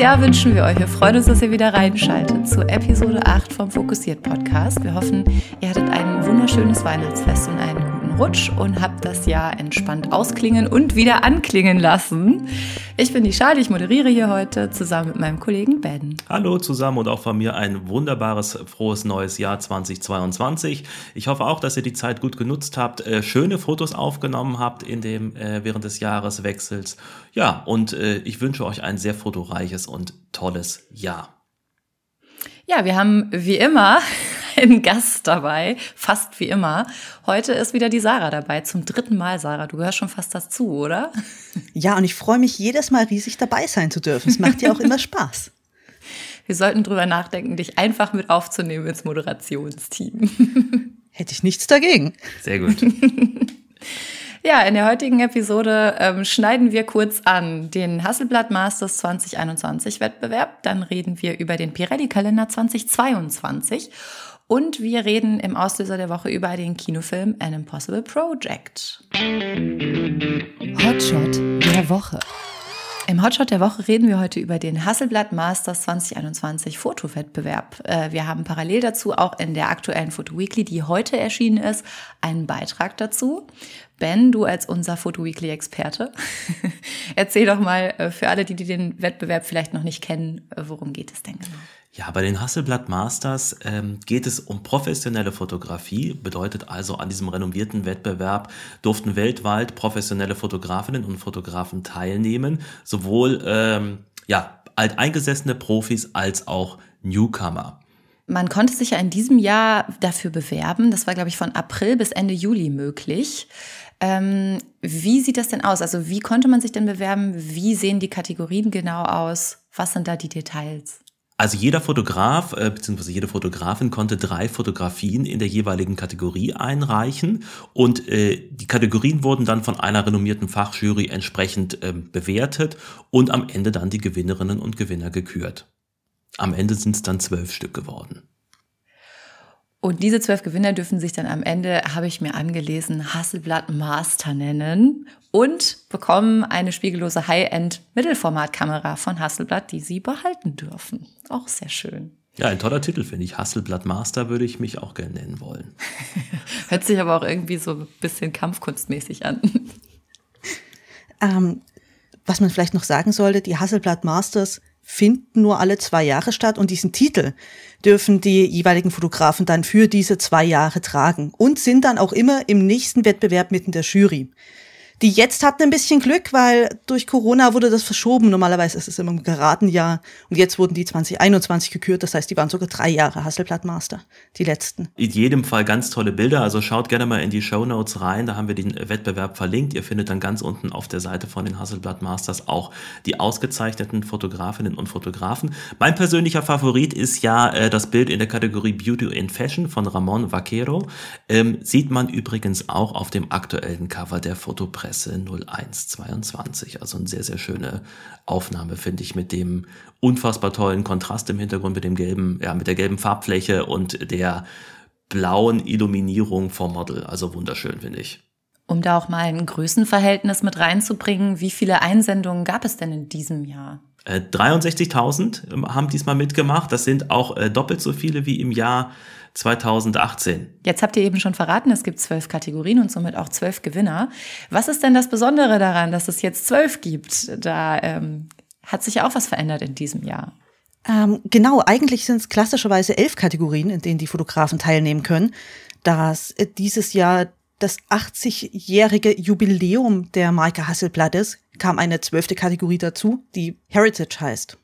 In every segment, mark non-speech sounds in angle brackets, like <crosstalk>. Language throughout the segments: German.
Jahr wünschen wir euch. Wir freuen uns, dass ihr wieder reinschaltet zu Episode 8 vom Fokussiert Podcast. Wir hoffen, ihr hattet ein wunderschönes Weihnachtsfest und einen Rutsch und habt das Jahr entspannt ausklingen und wieder anklingen lassen. Ich bin die Schale, ich moderiere hier heute zusammen mit meinem Kollegen Ben. Hallo zusammen und auch von mir ein wunderbares, frohes neues Jahr 2022. Ich hoffe auch, dass ihr die Zeit gut genutzt habt, äh, schöne Fotos aufgenommen habt in dem, äh, während des Jahreswechsels. Ja, und äh, ich wünsche euch ein sehr fotoreiches und tolles Jahr. Ja, wir haben wie immer einen Gast dabei, fast wie immer. Heute ist wieder die Sarah dabei, zum dritten Mal, Sarah. Du gehörst schon fast dazu, oder? Ja, und ich freue mich jedes Mal riesig dabei sein zu dürfen. Es macht ja auch immer Spaß. <laughs> Wir sollten drüber nachdenken, dich einfach mit aufzunehmen ins Moderationsteam. <laughs> Hätte ich nichts dagegen. Sehr gut. <laughs> Ja, in der heutigen Episode ähm, schneiden wir kurz an den Hasselblatt Masters 2021 Wettbewerb. Dann reden wir über den Pirelli-Kalender 2022. Und wir reden im Auslöser der Woche über den Kinofilm An Impossible Project. Hotshot der Woche. Im Hotshot der Woche reden wir heute über den Hasselblatt Masters 2021 Fotowettbewerb. Äh, wir haben parallel dazu auch in der aktuellen Foto Weekly, die heute erschienen ist, einen Beitrag dazu. Ben, du als unser Photo Weekly Experte, <laughs> erzähl doch mal äh, für alle, die, die den Wettbewerb vielleicht noch nicht kennen, worum geht es denn genau? Ja, bei den Hasselblatt Masters ähm, geht es um professionelle Fotografie, bedeutet also an diesem renommierten Wettbewerb durften weltweit professionelle Fotografinnen und Fotografen teilnehmen, sowohl ähm, ja, alteingesessene Profis als auch Newcomer. Man konnte sich ja in diesem Jahr dafür bewerben. Das war, glaube ich, von April bis Ende Juli möglich. Ähm, wie sieht das denn aus? Also wie konnte man sich denn bewerben? Wie sehen die Kategorien genau aus? Was sind da die Details? Also jeder Fotograf äh, bzw. jede Fotografin konnte drei Fotografien in der jeweiligen Kategorie einreichen und äh, die Kategorien wurden dann von einer renommierten Fachjury entsprechend ähm, bewertet und am Ende dann die Gewinnerinnen und Gewinner gekürt. Am Ende sind es dann zwölf Stück geworden. Und diese zwölf Gewinner dürfen sich dann am Ende, habe ich mir angelesen, Hasselblatt Master nennen und bekommen eine spiegellose High-End-Mittelformatkamera von Hasselblatt, die sie behalten dürfen. Auch sehr schön. Ja, ein toller Titel, finde ich. Hasselblatt Master würde ich mich auch gerne nennen wollen. <laughs> Hört sich aber auch irgendwie so ein bisschen kampfkunstmäßig an. <laughs> Ähm, was man vielleicht noch sagen sollte, die Hasselblatt Masters finden nur alle zwei Jahre statt und diesen Titel dürfen die jeweiligen Fotografen dann für diese zwei Jahre tragen und sind dann auch immer im nächsten Wettbewerb mitten der Jury. Die jetzt hatten ein bisschen Glück, weil durch Corona wurde das verschoben. Normalerweise ist es immer im geraden Jahr. Und jetzt wurden die 2021 gekürt. Das heißt, die waren sogar drei Jahre Hasselblatt Master, die letzten. In jedem Fall ganz tolle Bilder. Also schaut gerne mal in die Show Notes rein. Da haben wir den Wettbewerb verlinkt. Ihr findet dann ganz unten auf der Seite von den Hasselblatt Masters auch die ausgezeichneten Fotografinnen und Fotografen. Mein persönlicher Favorit ist ja äh, das Bild in der Kategorie Beauty in Fashion von Ramon Vaquero. Ähm, sieht man übrigens auch auf dem aktuellen Cover der Fotopresse. Presse 0122. Also eine sehr, sehr schöne Aufnahme, finde ich, mit dem unfassbar tollen Kontrast im Hintergrund, mit dem gelben, ja, mit der gelben Farbfläche und der blauen Illuminierung vom Model. Also wunderschön, finde ich. Um da auch mal ein Größenverhältnis mit reinzubringen, wie viele Einsendungen gab es denn in diesem Jahr? 63.000 äh, ähm, haben diesmal mitgemacht. Das sind auch äh, doppelt so viele wie im Jahr 2018. Jetzt habt ihr eben schon verraten, es gibt zwölf Kategorien und somit auch zwölf Gewinner. Was ist denn das Besondere daran, dass es jetzt zwölf gibt? Da ähm, hat sich ja auch was verändert in diesem Jahr. Ähm, genau, eigentlich sind es klassischerweise elf Kategorien, in denen die Fotografen teilnehmen können. Das äh, dieses Jahr das 80-jährige Jubiläum der Marke Hasselblatt ist, kam eine zwölfte Kategorie dazu, die Heritage heißt.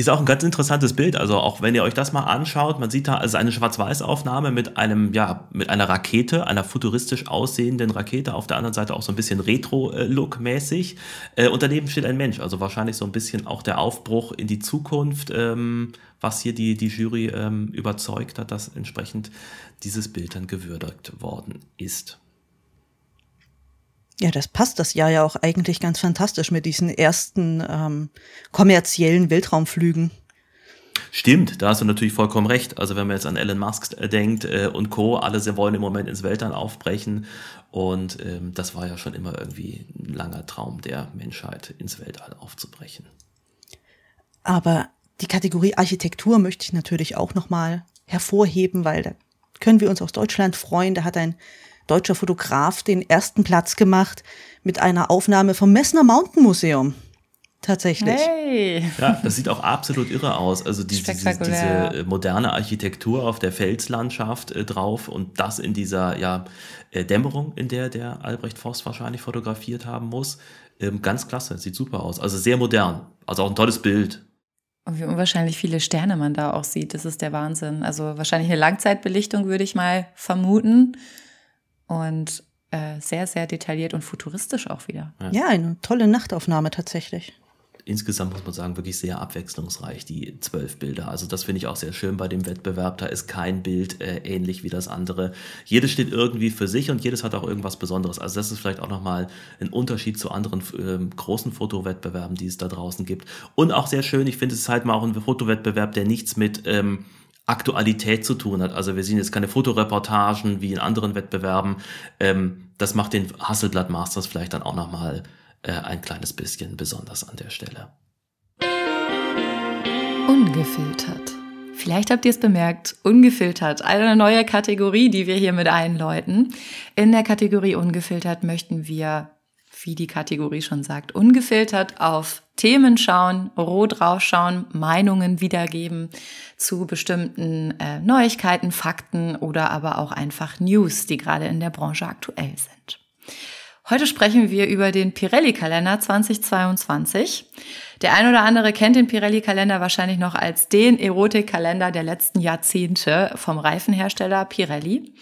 Ist auch ein ganz interessantes Bild. Also auch wenn ihr euch das mal anschaut, man sieht da also eine Schwarz-Weiß-Aufnahme mit einem, ja, mit einer Rakete, einer futuristisch aussehenden Rakete. Auf der anderen Seite auch so ein bisschen Retro-Look-mäßig. Äh, und daneben steht ein Mensch. Also wahrscheinlich so ein bisschen auch der Aufbruch in die Zukunft, ähm, was hier die, die Jury ähm, überzeugt hat, dass entsprechend dieses Bild dann gewürdigt worden ist. Ja, das passt das Jahr ja auch eigentlich ganz fantastisch mit diesen ersten ähm, kommerziellen Weltraumflügen. Stimmt, da hast du natürlich vollkommen recht. Also wenn man jetzt an Elon Musk äh, denkt äh, und Co., alle sie wollen im Moment ins Weltall aufbrechen. Und ähm, das war ja schon immer irgendwie ein langer Traum der Menschheit, ins Weltall aufzubrechen. Aber die Kategorie Architektur möchte ich natürlich auch nochmal hervorheben, weil da können wir uns aus Deutschland freuen. Da hat ein deutscher Fotograf den ersten Platz gemacht mit einer Aufnahme vom Messner Mountain Museum. Tatsächlich. Hey. Ja, das sieht auch absolut irre aus. Also die, diese, diese moderne Architektur auf der Felslandschaft äh, drauf und das in dieser ja, äh, Dämmerung, in der der Albrecht Voss wahrscheinlich fotografiert haben muss. Ähm, ganz klasse, sieht super aus. Also sehr modern. Also auch ein tolles Bild. Und wie unwahrscheinlich viele Sterne man da auch sieht, das ist der Wahnsinn. Also wahrscheinlich eine Langzeitbelichtung, würde ich mal vermuten. Und äh, sehr, sehr detailliert und futuristisch auch wieder. Ja. ja, eine tolle Nachtaufnahme tatsächlich insgesamt muss man sagen, wirklich sehr abwechslungsreich, die zwölf Bilder. Also das finde ich auch sehr schön bei dem Wettbewerb. Da ist kein Bild äh, ähnlich wie das andere. Jedes steht irgendwie für sich und jedes hat auch irgendwas Besonderes. Also das ist vielleicht auch nochmal ein Unterschied zu anderen äh, großen Fotowettbewerben, die es da draußen gibt. Und auch sehr schön, ich finde, es ist halt mal auch ein Fotowettbewerb, der nichts mit... Ähm, Aktualität zu tun hat. Also wir sehen jetzt keine Fotoreportagen wie in anderen Wettbewerben. Ähm, das macht den Hasselblatt Masters vielleicht dann auch nochmal äh, ein kleines bisschen besonders an der Stelle. Ungefiltert. Vielleicht habt ihr es bemerkt, ungefiltert, eine neue Kategorie, die wir hier mit einläuten. In der Kategorie ungefiltert möchten wir, wie die Kategorie schon sagt, ungefiltert auf Themen schauen, roh draufschauen, Meinungen wiedergeben zu bestimmten äh, Neuigkeiten, Fakten oder aber auch einfach News, die gerade in der Branche aktuell sind. Heute sprechen wir über den Pirelli-Kalender 2022. Der ein oder andere kennt den Pirelli-Kalender wahrscheinlich noch als den Erotik-Kalender der letzten Jahrzehnte vom Reifenhersteller Pirelli.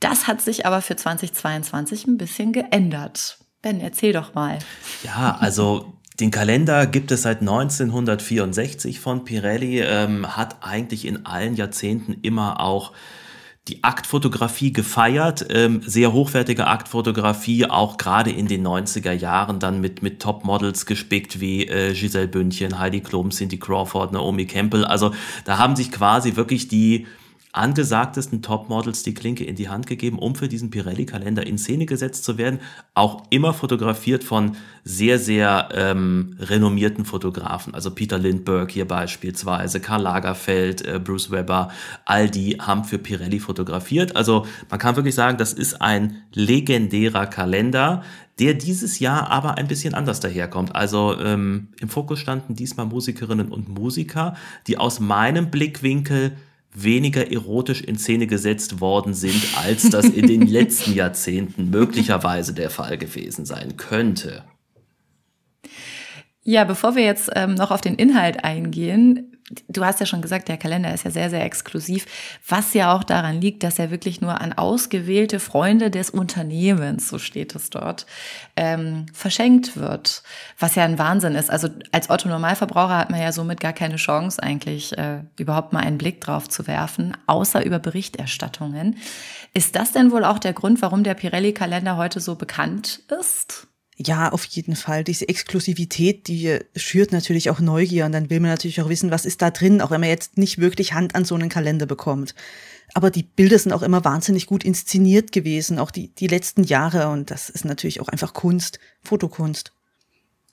Das hat sich aber für 2022 ein bisschen geändert. Ben, erzähl doch mal. Ja, also den Kalender gibt es seit 1964 von Pirelli, ähm, hat eigentlich in allen Jahrzehnten immer auch die Aktfotografie gefeiert, ähm, sehr hochwertige Aktfotografie, auch gerade in den 90er Jahren dann mit, mit Topmodels gespickt wie äh, Giselle Bündchen, Heidi Klum, Cindy Crawford, Naomi Campbell. Also da haben sich quasi wirklich die angesagtesten Topmodels die Klinke in die Hand gegeben, um für diesen Pirelli-Kalender in Szene gesetzt zu werden. Auch immer fotografiert von sehr, sehr ähm, renommierten Fotografen. Also Peter Lindbergh hier beispielsweise, Karl Lagerfeld, äh, Bruce Weber, all die haben für Pirelli fotografiert. Also man kann wirklich sagen, das ist ein legendärer Kalender, der dieses Jahr aber ein bisschen anders daherkommt. Also ähm, im Fokus standen diesmal Musikerinnen und Musiker, die aus meinem Blickwinkel weniger erotisch in Szene gesetzt worden sind, als das in den <laughs> letzten Jahrzehnten möglicherweise der Fall gewesen sein könnte. Ja, bevor wir jetzt ähm, noch auf den Inhalt eingehen, du hast ja schon gesagt, der Kalender ist ja sehr, sehr exklusiv, was ja auch daran liegt, dass er wirklich nur an ausgewählte Freunde des Unternehmens, so steht es dort, ähm, verschenkt wird. Was ja ein Wahnsinn ist. Also als Otto Normalverbraucher hat man ja somit gar keine Chance, eigentlich äh, überhaupt mal einen Blick drauf zu werfen, außer über Berichterstattungen. Ist das denn wohl auch der Grund, warum der Pirelli-Kalender heute so bekannt ist? Ja, auf jeden Fall. Diese Exklusivität, die schürt natürlich auch Neugier und dann will man natürlich auch wissen, was ist da drin, auch wenn man jetzt nicht wirklich Hand an so einen Kalender bekommt. Aber die Bilder sind auch immer wahnsinnig gut inszeniert gewesen, auch die, die letzten Jahre und das ist natürlich auch einfach Kunst, Fotokunst.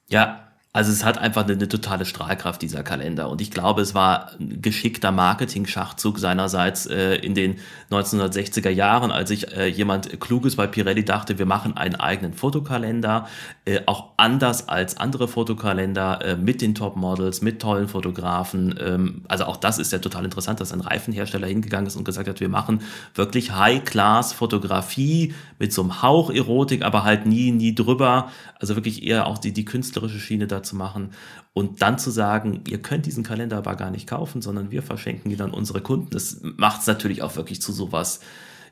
Ja, also es hat einfach eine, eine, totale Strahlkraft, dieser Kalender. Und ich glaube, es war ein geschickter Marketing-Schachzug seinerseits äh, in den 1960er Jahren, als sich äh, jemand Kluges bei Pirelli dachte, wir machen einen eigenen Fotokalender, äh, auch anders als andere Fotokalender, äh, mit den Top-Models, mit tollen Fotografen. Ähm, also auch das ist ja total interessant, dass ein Reifenhersteller hingegangen ist und gesagt hat, wir machen wirklich High-Class-Fotografie mit so einem Hauch Erotik, aber halt nie, nie drüber. Also wirklich eher auch die, die künstlerische Schiene da zu machen und dann zu sagen, ihr könnt diesen Kalender aber gar nicht kaufen, sondern wir verschenken ihn an unsere Kunden. Das macht es natürlich auch wirklich zu sowas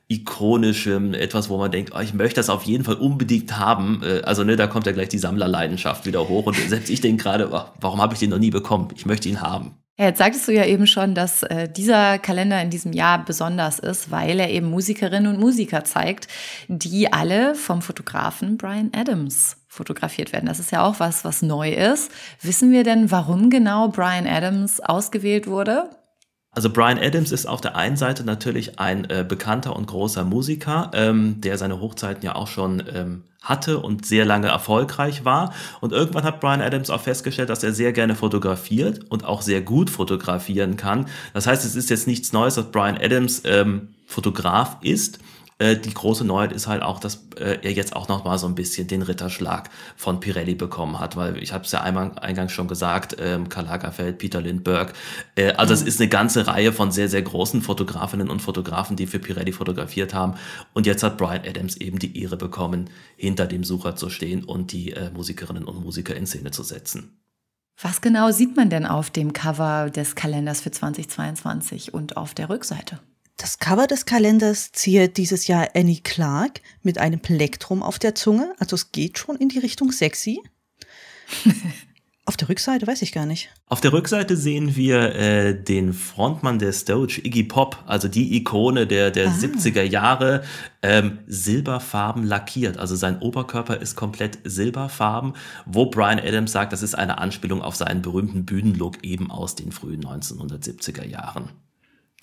ikonischem, etwas, wo man denkt, oh, ich möchte das auf jeden Fall unbedingt haben. Äh, also ne, da kommt ja gleich die Sammlerleidenschaft wieder hoch und <laughs> selbst ich denke gerade, oh, warum habe ich den noch nie bekommen? Ich möchte ihn haben. Jetzt sagtest du ja eben schon, dass äh, dieser Kalender in diesem Jahr besonders ist, weil er eben Musikerinnen und Musiker zeigt, die alle vom Fotografen Brian Adams fotografiert werden. Das ist ja auch was, was neu ist. Wissen wir denn, warum genau Brian Adams ausgewählt wurde? Also Brian Adams ist auf der einen Seite natürlich ein äh, bekannter und großer Musiker, ähm, der seine Hochzeiten ja auch schon ähm, hatte und sehr lange erfolgreich war. Und irgendwann hat Brian Adams auch festgestellt, dass er sehr gerne fotografiert und auch sehr gut fotografieren kann. Das heißt, es ist jetzt nichts Neues, dass Brian Adams ähm, Fotograf ist. Äh, die große Neuheit ist halt auch, dass äh, er jetzt auch noch mal so ein bisschen den Ritterschlag von Pirelli bekommen hat, weil ich habe es ja einmal eingangs schon gesagt, ähm, Karl Lagerfeld, Peter Lindbergh. Äh, also mhm. es ist eine ganze Reihe von sehr, sehr großen Fotografinnen und Fotografen, die für Pirelli fotografiert haben. Und jetzt hat Brian Adams eben die Ehre bekommen, hinter dem Sucher zu stehen und die äh, Musikerinnen und Musiker in Szene zu setzen. Was genau sieht man denn auf dem Cover des Kalenders für 2022 und auf der Rückseite? Das Cover des Kalenders ziert dieses Jahr Annie Clark mit einem Plektrum auf der Zunge. Also es geht schon in die Richtung sexy. <laughs> auf der Rückseite weiß ich gar nicht. Auf der Rückseite sehen wir äh, den Frontmann der Stoge, Iggy Pop, also die Ikone der, der ah. 70er Jahre, ähm, silberfarben lackiert. Also sein Oberkörper ist komplett silberfarben, wo Brian Adams sagt, das ist eine Anspielung auf seinen berühmten Bühnenlook eben aus den frühen 1970er Jahren.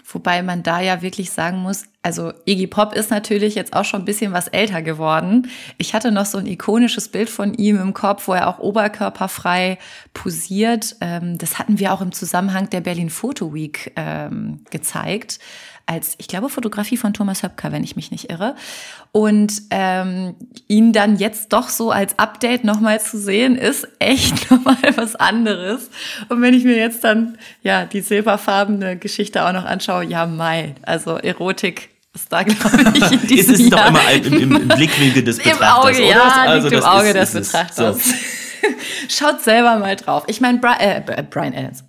Wobei man da ja wirklich sagen muss, also Iggy Pop ist natürlich jetzt auch schon ein bisschen was älter geworden. Ich hatte noch so ein ikonisches Bild von ihm im Kopf, wo er auch oberkörperfrei posiert. Ähm, das hatten wir auch im Zusammenhang der Berlin Photo Week ähm, gezeigt als, ich glaube, Fotografie von Thomas Höpker, wenn ich mich nicht irre. Und ähm, ihn dann jetzt doch so als Update nochmal zu sehen, ist echt <laughs> nochmal was anderes. Und wenn ich mir jetzt dann ja die silberfarbene Geschichte auch noch anschaue, ja, Mai, also Erotik ist da, <laughs> glaube ich, in diesem Es ist Jahr. doch immer im, im, im Blickwinkel des Betrachters, Im Auge, oder? Ja, also liegt im Auge ist, des Betrachters. So. <laughs> <laughs> Schaut selber mal drauf. Ich meine, Bri äh, Brian Adams.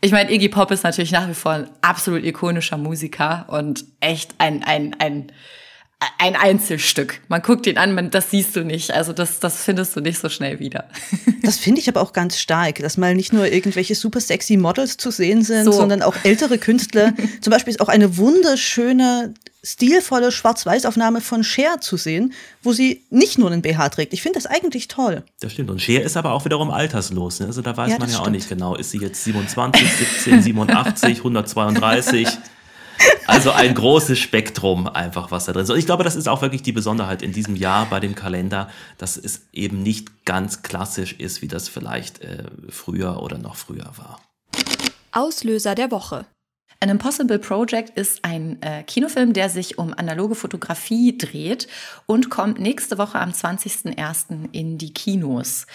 Ich meine, Iggy Pop ist natürlich nach wie vor ein absolut ikonischer Musiker und echt ein, ein, ein, ein Einzelstück. Man guckt ihn an, man, das siehst du nicht. Also das, das findest du nicht so schnell wieder. <laughs> Das finde ich aber auch ganz stark, dass mal nicht nur irgendwelche super sexy Models zu sehen sind, so. sondern auch ältere Künstler. <laughs> Zum Beispiel ist auch eine wunderschöne stilvolle Schwarz-Weiß-Aufnahme von Cher zu sehen, wo sie nicht nur einen BH trägt. Ich finde das eigentlich toll. Das stimmt. Und Cher ist aber auch wiederum alterslos. Ne? Also da weiß ja, man ja stimmt. auch nicht genau. Ist sie jetzt 27, 17, 87, 132? Also ein großes Spektrum einfach, was da drin ist. Und ich glaube, das ist auch wirklich die Besonderheit in diesem Jahr bei dem Kalender, dass es eben nicht ganz klassisch ist, wie das vielleicht äh, früher oder noch früher war. Auslöser der Woche. An Impossible Project ist ein äh, Kinofilm, der sich um analoge Fotografie dreht und kommt nächste Woche am 20.01. in die Kinos.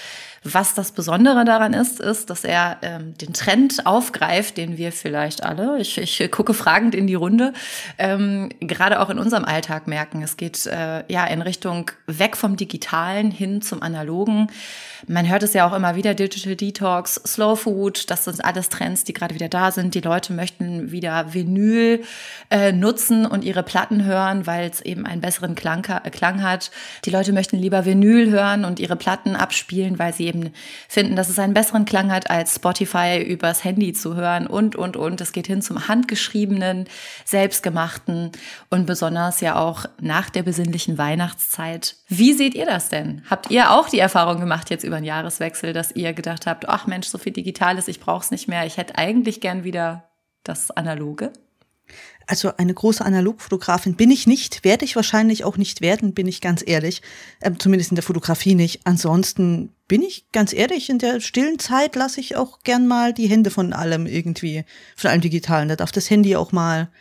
Was das Besondere daran ist, ist, dass er ähm, den Trend aufgreift, den wir vielleicht alle, ich, ich gucke fragend in die Runde, ähm, gerade auch in unserem Alltag merken. Es geht äh, ja in Richtung weg vom Digitalen hin zum Analogen. Man hört es ja auch immer wieder, Digital Detox, Slow Food, das sind alles Trends, die gerade wieder da sind. Die Leute möchten wieder Vinyl äh, nutzen und ihre Platten hören, weil es eben einen besseren Klang, äh, Klang hat. Die Leute möchten lieber Vinyl hören und ihre Platten abspielen, weil sie eben finden, dass es einen besseren Klang hat, als Spotify übers Handy zu hören und, und, und. Es geht hin zum handgeschriebenen, selbstgemachten und besonders ja auch nach der besinnlichen Weihnachtszeit. Wie seht ihr das denn? Habt ihr auch die Erfahrung gemacht jetzt über den Jahreswechsel, dass ihr gedacht habt, ach Mensch, so viel Digitales, ich brauche es nicht mehr. Ich hätte eigentlich gern wieder das Analoge? Also eine große Analogfotografin bin ich nicht, werde ich wahrscheinlich auch nicht werden, bin ich ganz ehrlich. Ähm, zumindest in der Fotografie nicht. Ansonsten bin ich ganz ehrlich, in der stillen Zeit lasse ich auch gern mal die Hände von allem irgendwie, von allem Digitalen. Da darf das Handy auch mal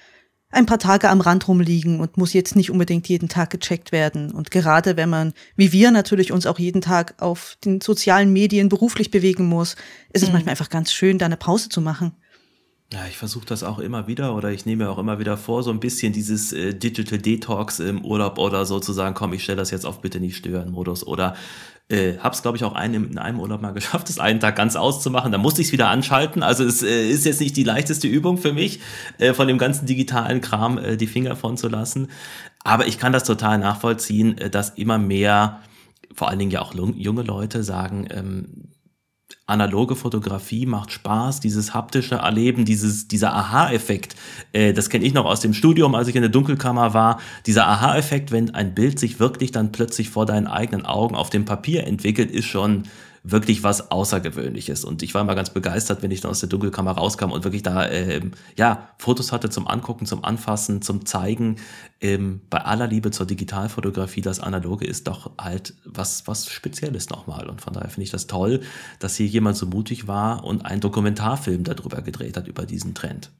ein paar Tage am Rand rumliegen und muss jetzt nicht unbedingt jeden Tag gecheckt werden. Und gerade wenn man, wie wir natürlich uns auch jeden Tag auf den sozialen Medien beruflich bewegen muss, ist es mhm. manchmal einfach ganz schön, da eine Pause zu machen. Ja, ich versuche das auch immer wieder oder ich nehme mir auch immer wieder vor, so ein bisschen dieses äh, Digital Detox im Urlaub oder so zu sagen, komm, ich stelle das jetzt auf bitte nicht stören Modus oder äh, hab's glaube ich auch einen, in einem Urlaub mal <laughs> geschafft, das einen Tag ganz auszumachen. Da musste ich es wieder anschalten. Also es äh, ist jetzt nicht die leichteste Übung für mich, äh, von dem ganzen digitalen Kram äh, die Finger von zu lassen. Aber ich kann das total nachvollziehen, äh, dass immer mehr, vor allen Dingen ja auch junge Leute sagen, ähm, analoge Fotografie macht Spaß, dieses haptische Erleben, dieses, dieser Aha-Effekt, äh, das kenne ich noch aus dem Studium, als ich in der Dunkelkammer war, dieser Aha-Effekt, wenn ein Bild sich wirklich dann plötzlich vor deinen eigenen Augen auf dem Papier entwickelt, ist schon wirklich was Außergewöhnliches. Und ich war immer ganz begeistert, wenn ich dann aus der Dunkelkammer rauskam und wirklich da äh, ja Fotos hatte zum Angucken, zum Anfassen, zum Zeigen. Ähm, bei aller Liebe zur Digitalfotografie, das Analoge ist doch halt was was Spezielles nochmal. Und von daher finde ich das toll, dass hier jemand so mutig war und einen Dokumentarfilm darüber gedreht hat über diesen Trend.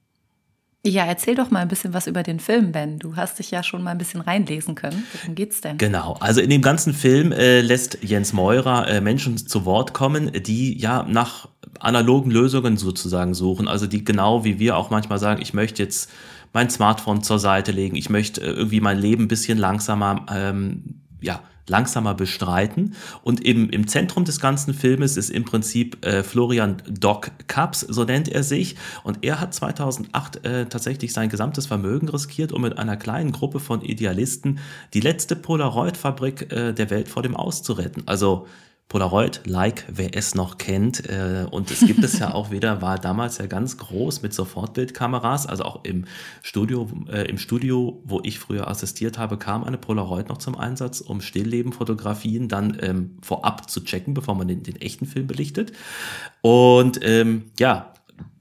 Ja, erzähl doch mal ein bisschen was über den Film, Ben. Du hast dich ja schon mal ein bisschen reinlesen können. Worum geht's denn? Genau. Also in dem ganzen Film äh, lässt Jens Meurer äh, Menschen zu Wort kommen, die ja nach analogen Lösungen sozusagen suchen. Also die genau wie wir auch manchmal sagen, ich möchte jetzt mein Smartphone zur Seite legen, ich möchte äh, irgendwie mein Leben ein bisschen langsamer ähm, ja, langsamer bestreiten. Und im, im Zentrum des ganzen Filmes ist im Prinzip äh, Florian Doc Kaps, so nennt er sich. Und er hat 2008 äh, tatsächlich sein gesamtes Vermögen riskiert, um mit einer kleinen Gruppe von Idealisten die letzte Polaroid-Fabrik äh, der Welt vor dem Aus zu retten. Also Polaroid, like, wer es noch kennt. Äh, und es gibt es ja auch wieder, war damals ja ganz groß mit Sofortbildkameras. Also auch im Studio, äh, im Studio, wo ich früher assistiert habe, kam eine Polaroid noch zum Einsatz, um Stilllebenfotografien dann ähm, vorab zu checken, bevor man den, den echten Film belichtet. Und ähm, ja,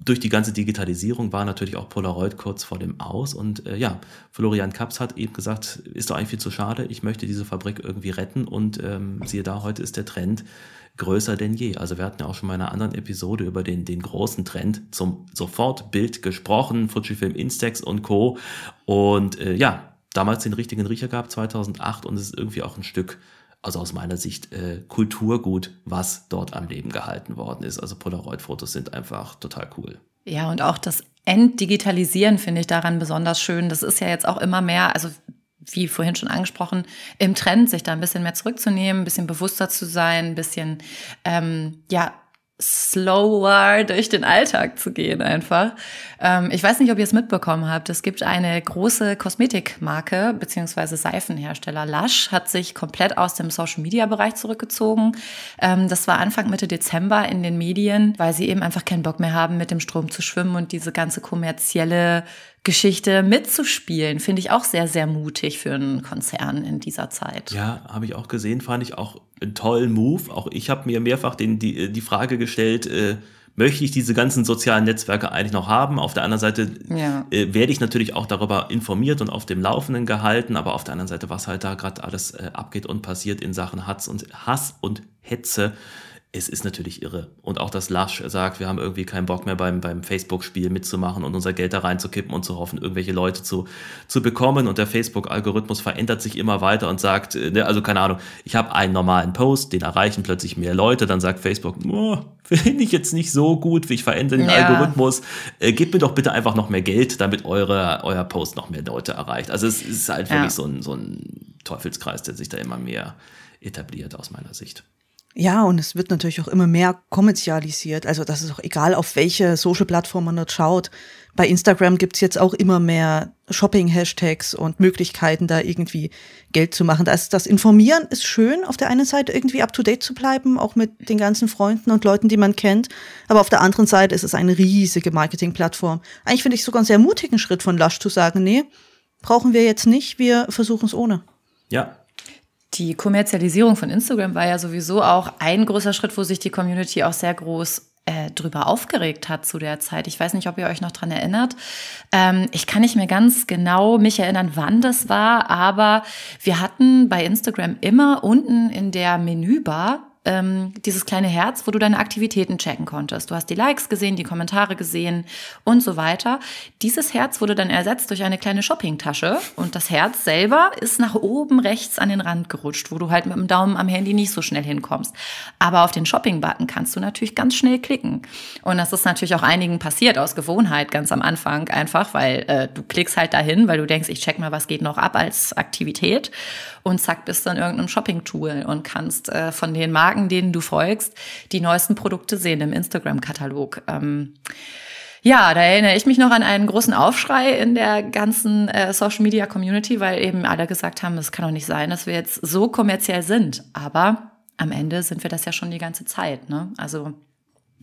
durch die ganze Digitalisierung war natürlich auch Polaroid kurz vor dem Aus. Und äh, ja, Florian Kaps hat eben gesagt, ist doch eigentlich viel zu schade, ich möchte diese Fabrik irgendwie retten. Und ähm, siehe da, heute ist der Trend größer denn je. Also wir hatten ja auch schon mal in einer anderen Episode über den, den großen Trend zum Sofortbild gesprochen, Fujifilm Instax und Co. Und äh, ja, damals den richtigen Riecher gab, 2008. Und es ist irgendwie auch ein Stück also aus meiner Sicht äh, Kulturgut, was dort am Leben gehalten worden ist. Also Polaroid-Fotos sind einfach total cool. Ja, und auch das Entdigitalisieren finde ich daran besonders schön. Das ist ja jetzt auch immer mehr, also wie vorhin schon angesprochen, im Trend, sich da ein bisschen mehr zurückzunehmen, ein bisschen bewusster zu sein, ein bisschen, ähm, ja, slower durch den Alltag zu gehen einfach. Ähm, ich weiß nicht, ob ihr es mitbekommen habt. Es gibt eine große Kosmetikmarke beziehungsweise Seifenhersteller. Lush hat sich komplett aus dem Social-Media-Bereich zurückgezogen. Ähm, das war Anfang Mitte Dezember in den Medien, weil sie eben einfach keinen Bock mehr haben, mit dem Strom zu schwimmen und diese ganze kommerzielle Geschichte mitzuspielen, finde ich auch sehr, sehr mutig für einen Konzern in dieser Zeit. Ja, habe ich auch gesehen, fand ich auch einen tollen Move. Auch ich habe mir mehrfach den, die, die Frage gestellt, äh, möchte ich diese ganzen sozialen Netzwerke eigentlich noch haben? Auf der anderen Seite ja. äh, werde ich natürlich auch darüber informiert und auf dem Laufenden gehalten, aber auf der anderen Seite, was halt da gerade alles äh, abgeht und passiert in Sachen Hass und Hass und Hetze, es ist natürlich irre. Und auch dass Lush sagt, wir haben irgendwie keinen Bock mehr beim, beim Facebook-Spiel mitzumachen und unser Geld da reinzukippen und zu hoffen, irgendwelche Leute zu, zu bekommen. Und der Facebook-Algorithmus verändert sich immer weiter und sagt, äh, ne, also keine Ahnung, ich habe einen normalen Post, den erreichen plötzlich mehr Leute, dann sagt Facebook, oh, finde ich jetzt nicht so gut, wie ich verändere den ja. Algorithmus. Äh, gebt mir doch bitte einfach noch mehr Geld, damit eure, euer Post noch mehr Leute erreicht. Also es ist halt wirklich ja. so, ein, so ein Teufelskreis, der sich da immer mehr etabliert aus meiner Sicht. Ja, und es wird natürlich auch immer mehr kommerzialisiert. Also das ist auch egal, auf welche Social-Plattform man dort schaut. Bei Instagram gibt's jetzt auch immer mehr Shopping-Hashtags und Möglichkeiten, da irgendwie Geld zu machen. Das, das Informieren ist schön, auf der einen Seite irgendwie up-to-date zu bleiben, auch mit den ganzen Freunden und Leuten, die man kennt. Aber auf der anderen Seite ist es eine riesige Marketing-Plattform. Eigentlich finde ich sogar einen sehr mutigen Schritt von Lush zu sagen, nee, brauchen wir jetzt nicht, wir versuchen es ohne. Ja, die Kommerzialisierung von Instagram war ja sowieso auch ein großer Schritt, wo sich die Community auch sehr groß äh, drüber aufgeregt hat zu der Zeit. Ich weiß nicht, ob ihr euch noch dran erinnert. Ähm, ich kann nicht mehr ganz genau mich erinnern, wann das war, aber wir hatten bei Instagram immer unten in der Menübar ähm, dieses kleine Herz, wo du deine Aktivitäten checken konntest. Du hast die Likes gesehen, die Kommentare gesehen und so weiter. Dieses Herz wurde dann ersetzt durch eine kleine Shoppingtasche und das Herz selber ist nach oben rechts an den Rand gerutscht, wo du halt mit dem Daumen am Handy nicht so schnell hinkommst. Aber auf den Shopping-Button kannst du natürlich ganz schnell klicken. Und das ist natürlich auch einigen passiert aus Gewohnheit ganz am Anfang einfach, weil äh, du klickst halt dahin, weil du denkst, ich check mal, was geht noch ab als Aktivität und zack bist du in irgendeinem Shopping-Tool und kannst äh, von den Marken, denen du folgst, die neuesten Produkte sehen im Instagram-Katalog. Ähm, ja, da erinnere ich mich noch an einen großen Aufschrei in der ganzen äh, Social Media Community, weil eben alle gesagt haben, es kann doch nicht sein, dass wir jetzt so kommerziell sind. Aber am Ende sind wir das ja schon die ganze Zeit. Ne? Also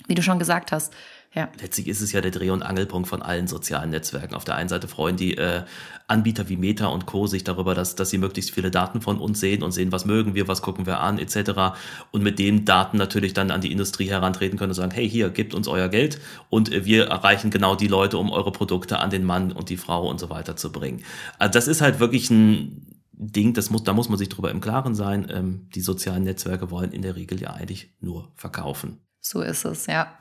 wie du schon gesagt hast, ja. Letztlich ist es ja der Dreh- und Angelpunkt von allen sozialen Netzwerken. Auf der einen Seite freuen die äh, Anbieter wie Meta und Co. sich darüber, dass, dass sie möglichst viele Daten von uns sehen und sehen, was mögen wir, was gucken wir an, etc. Und mit den Daten natürlich dann an die Industrie herantreten können und sagen, hey, hier, gebt uns euer Geld und äh, wir erreichen genau die Leute, um eure Produkte an den Mann und die Frau und so weiter zu bringen. Also das ist halt wirklich ein Ding, das muss, da muss man sich drüber im Klaren sein. Ähm, die sozialen Netzwerke wollen in der Regel ja eigentlich nur verkaufen. So ist es, ja.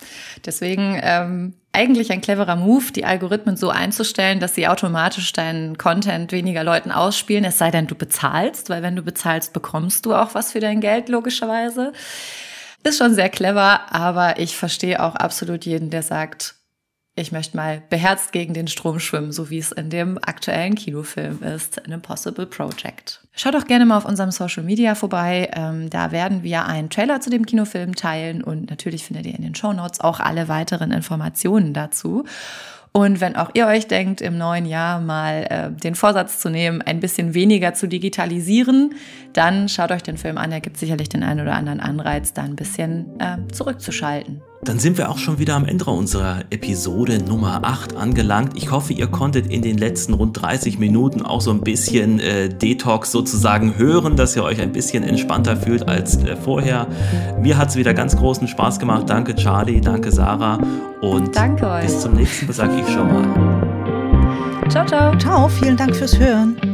Deswegen ähm, eigentlich ein cleverer Move, die Algorithmen so einzustellen, dass sie automatisch deinen Content weniger Leuten ausspielen, es sei denn, du bezahlst, weil wenn du bezahlst, bekommst du auch was für dein Geld, logischerweise. Ist schon sehr clever, aber ich verstehe auch absolut jeden, der sagt, ich möchte mal beherzt gegen den Strom schwimmen, so wie es in dem aktuellen Kinofilm ist, An Impossible Project. Schaut doch gerne mal auf unserem Social Media vorbei. Ähm, da werden wir einen Trailer zu dem Kinofilm teilen und natürlich findet ihr in den Show Notes auch alle weiteren Informationen dazu. Und wenn auch ihr euch denkt, im neuen Jahr mal äh, den Vorsatz zu nehmen, ein bisschen weniger zu digitalisieren, dann schaut euch den Film an. Er gibt sicherlich den einen oder anderen Anreiz, da ein bisschen äh, zurückzuschalten. Dann sind wir auch schon wieder am Ende unserer Episode Nummer 8 angelangt. Ich hoffe, ihr konntet in den letzten rund 30 Minuten auch so ein bisschen äh, Detox sozusagen hören, dass ihr euch ein bisschen entspannter fühlt als äh, vorher. Mir hat es wieder ganz großen Spaß gemacht. Danke Charlie, danke Sarah und danke euch. bis zum nächsten Mal sage ich schon mal. Ciao, ciao. Ciao, vielen Dank fürs Hören.